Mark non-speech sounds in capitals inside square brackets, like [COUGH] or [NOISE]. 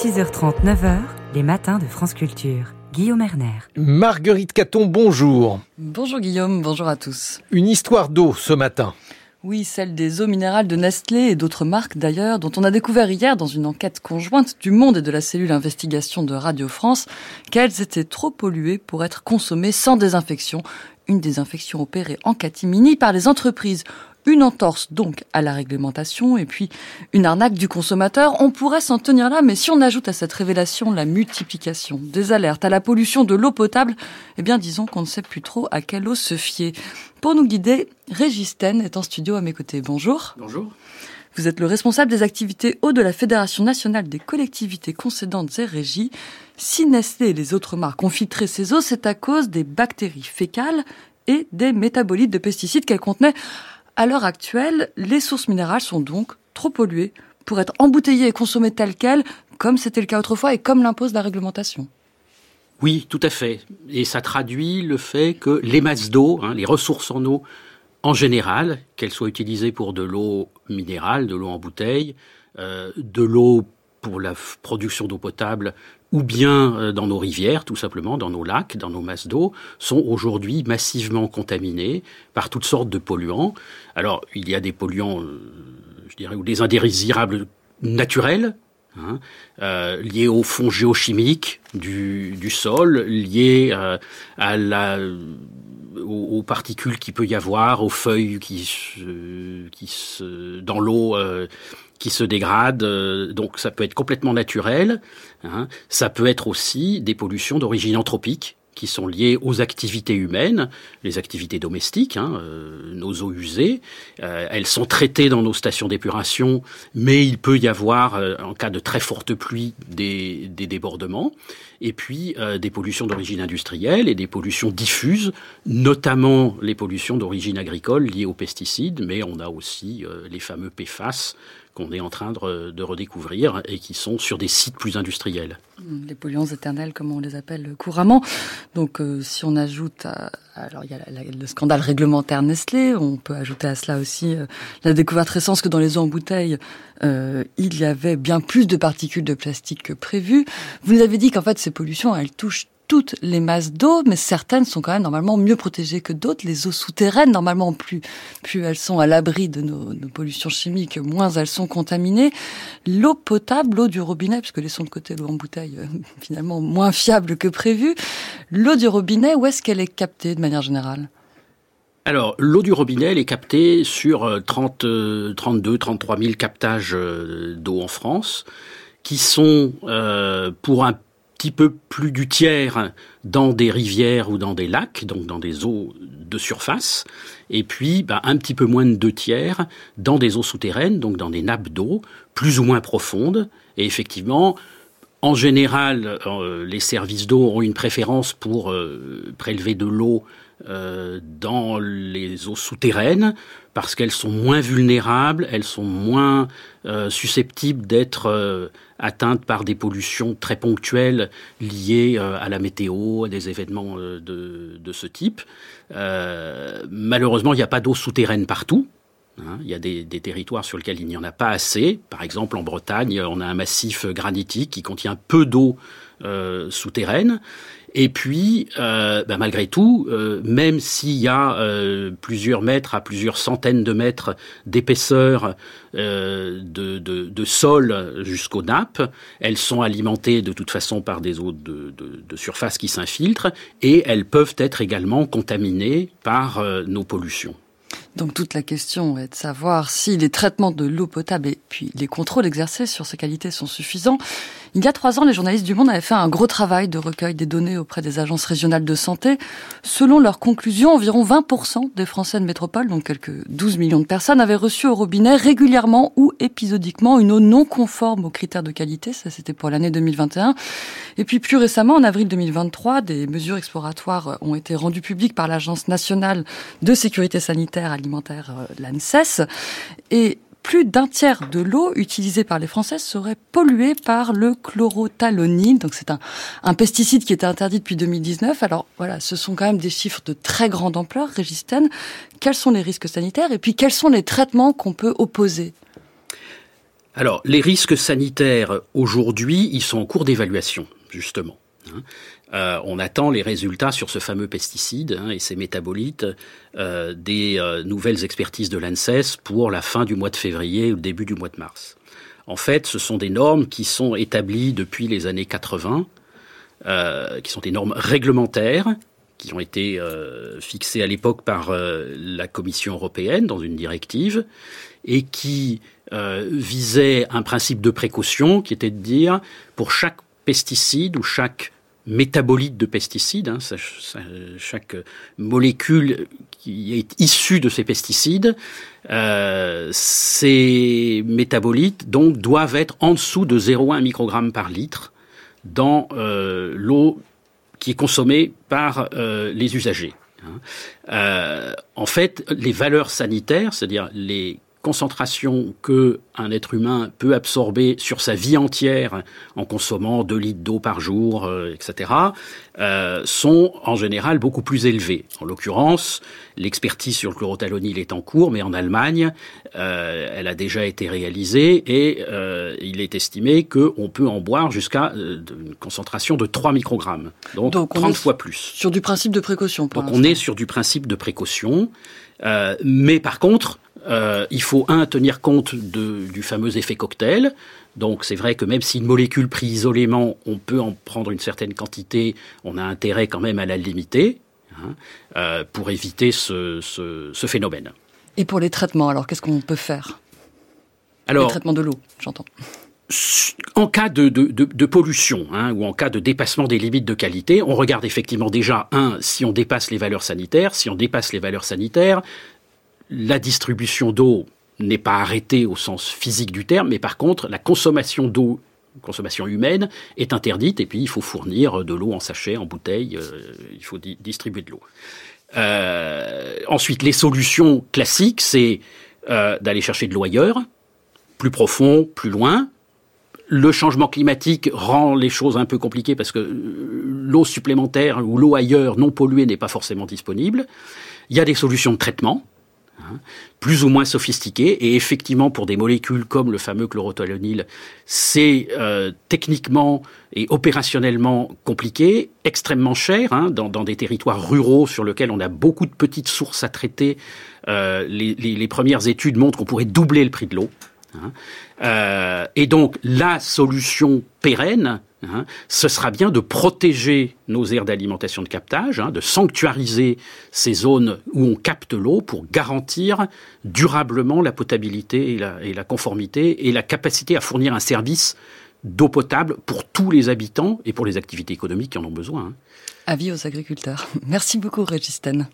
6h30, 9h, les matins de France Culture. Guillaume Erner. Marguerite Caton, bonjour. Bonjour Guillaume, bonjour à tous. Une histoire d'eau ce matin. Oui, celle des eaux minérales de Nestlé et d'autres marques d'ailleurs, dont on a découvert hier dans une enquête conjointe du Monde et de la cellule investigation de Radio France qu'elles étaient trop polluées pour être consommées sans désinfection. Une désinfection opérée en catimini par les entreprises. Une entorse donc à la réglementation et puis une arnaque du consommateur. On pourrait s'en tenir là, mais si on ajoute à cette révélation la multiplication des alertes à la pollution de l'eau potable, eh bien disons qu'on ne sait plus trop à quelle eau se fier. Pour nous guider, Régis est en studio à mes côtés. Bonjour. Bonjour. Vous êtes le responsable des activités eau de la Fédération nationale des collectivités concédantes et régies. Si Nestlé et les autres marques ont filtré ces eaux, c'est à cause des bactéries fécales et des métabolites de pesticides qu'elles contenaient. À l'heure actuelle, les sources minérales sont donc trop polluées pour être embouteillées et consommées telles quelles, comme c'était le cas autrefois et comme l'impose la réglementation. Oui, tout à fait. Et ça traduit le fait que les masses d'eau, hein, les ressources en eau, en général, qu'elles soient utilisées pour de l'eau minérale, de l'eau en bouteille, euh, de l'eau pour la production d'eau potable ou bien euh, dans nos rivières, tout simplement, dans nos lacs, dans nos masses d'eau, sont aujourd'hui massivement contaminés par toutes sortes de polluants. Alors, il y a des polluants, euh, je dirais, ou des indésirables naturels, hein, euh, liés au fond géochimique du, sol, liés à la aux, particules qu'il peut y avoir, aux feuilles qui, se, qui se, dans l'eau euh, qui se dégradent. Euh, donc ça peut être complètement naturel. Hein. Ça peut être aussi des pollutions d'origine anthropique qui sont liées aux activités humaines, les activités domestiques, hein, euh, nos eaux usées. Euh, elles sont traitées dans nos stations d'épuration, mais il peut y avoir, euh, en cas de très forte pluie, des, des débordements. Et puis des pollutions d'origine industrielle et des pollutions diffuses, notamment les pollutions d'origine agricole liées aux pesticides, mais on a aussi les fameux PFAS qu'on est en train de, redécouvrir et qui sont sur des sites plus industriels. Les polluants éternels, comme on les appelle couramment. Donc, euh, si on ajoute, alors il y a le scandale réglementaire Nestlé, on peut ajouter à cela aussi euh, la découverte récente que dans les eaux en bouteille, euh, il y avait bien plus de particules de plastique que prévu. Vous nous avez dit qu'en fait, ces pollutions, elles touchent toutes les masses d'eau, mais certaines sont quand même normalement mieux protégées que d'autres. Les eaux souterraines, normalement, plus, plus elles sont à l'abri de nos, pollutions chimiques, moins elles sont contaminées. L'eau potable, l'eau du robinet, puisque laissons de côté l'eau en bouteille, euh, [LAUGHS] finalement moins fiable que prévu. L'eau du robinet, où est-ce qu'elle est captée de manière générale? Alors, l'eau du robinet, elle est captée sur 30, 32, 33 000 captages euh, d'eau en France, qui sont, euh, pour un petit peu plus du tiers dans des rivières ou dans des lacs, donc dans des eaux de surface, et puis bah, un petit peu moins de deux tiers dans des eaux souterraines, donc dans des nappes d'eau plus ou moins profondes. Et effectivement, en général, euh, les services d'eau ont une préférence pour euh, prélever de l'eau euh, dans les eaux souterraines parce qu'elles sont moins vulnérables, elles sont moins susceptibles d'être atteintes par des pollutions très ponctuelles liées à la météo, à des événements de, ce type. Malheureusement, il n'y a pas d'eau souterraine partout. Hein. Il y a des, territoires sur lesquels il n'y en a pas assez. Par exemple, en Bretagne, on a un massif granitique qui contient peu d'eau euh, souterraine. Et puis, euh, bah, malgré tout, euh, même s'il y a plusieurs mètres à plusieurs centaines de mètres d'épaisseur de, sol jusqu'aux nappes, elles sont alimentées de toute façon par des eaux de surface qui s'infiltrent et elles peuvent être également contaminées par nos pollutions. Donc toute la question est de savoir si les traitements de l'eau potable et puis les contrôles exercés sur ces qualités sont suffisants. Il y a trois ans, les journalistes du Monde avaient fait un gros travail de recueil des données auprès des agences régionales de santé. Selon leurs conclusions, environ 20% des Français de métropole, donc quelques 12 millions de personnes, avaient reçu au robinet régulièrement ou épisodiquement une eau non conforme aux critères de qualité. Ça, c'était pour l'année 2021. Et puis plus récemment, en avril 2023, des mesures exploratoires ont été rendues publiques par l'Agence nationale de sécurité sanitaire alimentaire, euh, l'ANSES. Et plus d'un tiers de l'eau utilisée par les Français serait polluée par le chlorothalonil. Donc c'est un, pesticide qui était interdit depuis 2019. Alors voilà, ce sont quand même des chiffres de très grande ampleur, Régistène. Quels sont les risques sanitaires et puis quels sont les traitements qu'on peut opposer? Alors, les risques sanitaires aujourd'hui, ils sont en cours d'évaluation, justement. Euh, on attend les résultats sur ce fameux pesticide hein, et ses métabolites euh, des euh, nouvelles expertises de l'ANSES pour la fin du mois de février ou le début du mois de mars. En fait, ce sont des normes qui sont établies depuis les années 80, qui sont des normes réglementaires qui ont été fixées à l'époque par la Commission européenne dans une directive et qui visaient un principe de précaution qui était de dire pour chaque pesticide ou chaque métabolites de pesticides, hein, chaque molécule qui est issue de ces pesticides, euh, ces métabolites donc doivent être en dessous de 0,1 microgramme par litre dans euh, l'eau qui est consommée par euh, les usagers. Hein. en fait, les valeurs sanitaires, c'est-à-dire les concentration que un être humain peut absorber sur sa vie entière en consommant 2 litres d'eau par jour, euh, etc., euh, sont en général beaucoup plus élevées. En l'occurrence, l'expertise sur le chlorothalonil est en cours, mais en Allemagne, euh, elle a déjà été réalisée et il est estimé qu'on peut en boire jusqu'à une concentration de 3 microgrammes, donc, 30 fois plus. Sur du principe de précaution. donc on est sur du principe de précaution, mais par contre, euh, il faut, un, tenir compte du fameux effet cocktail. Donc c'est vrai que même si une molécule prise isolément, on peut en prendre une certaine quantité, on a intérêt quand même à la limiter hein, euh, pour éviter ce, phénomène. Et pour les traitements, alors qu'est-ce qu'on peut faire? Alors, Les traitements de l'eau, j'entends. En cas de, pollution hein, ou en cas de dépassement des limites de qualité, on regarde effectivement déjà, un, si on dépasse les valeurs sanitaires. Si on dépasse les valeurs sanitaires, la distribution d'eau n'est pas arrêtée au sens physique du terme, mais par contre, la consommation d'eau consommation humaine est interdite et puis il faut fournir de l'eau en sachet, en bouteille, euh, il faut distribuer de l'eau. Euh, ensuite, les solutions classiques, c'est euh, d'aller chercher de l'eau ailleurs, plus profond, plus loin. Le changement climatique rend les choses un peu compliquées parce que l'eau supplémentaire ou l'eau ailleurs non polluée n'est pas forcément disponible. Il y a des solutions de traitement. Hein, plus ou moins sophistiqués. Et effectivement, pour des molécules comme le fameux chlorothalonil, c'est euh, techniquement et opérationnellement compliqué, extrêmement cher, hein, dans, des territoires ruraux sur lesquels on a beaucoup de petites sources à traiter. Euh, les, premières études montrent qu'on pourrait doubler le prix de l'eau. Hein. Euh, et donc la solution pérenne, Hein, ce sera bien de protéger nos aires d'alimentation de captage, hein, de sanctuariser ces zones où on capte l'eau pour garantir durablement la potabilité et la, conformité et la capacité à fournir un service d'eau potable pour tous les habitants et pour les activités économiques qui en ont besoin. Hein. Avis aux agriculteurs. [LAUGHS] Merci beaucoup, Régistène.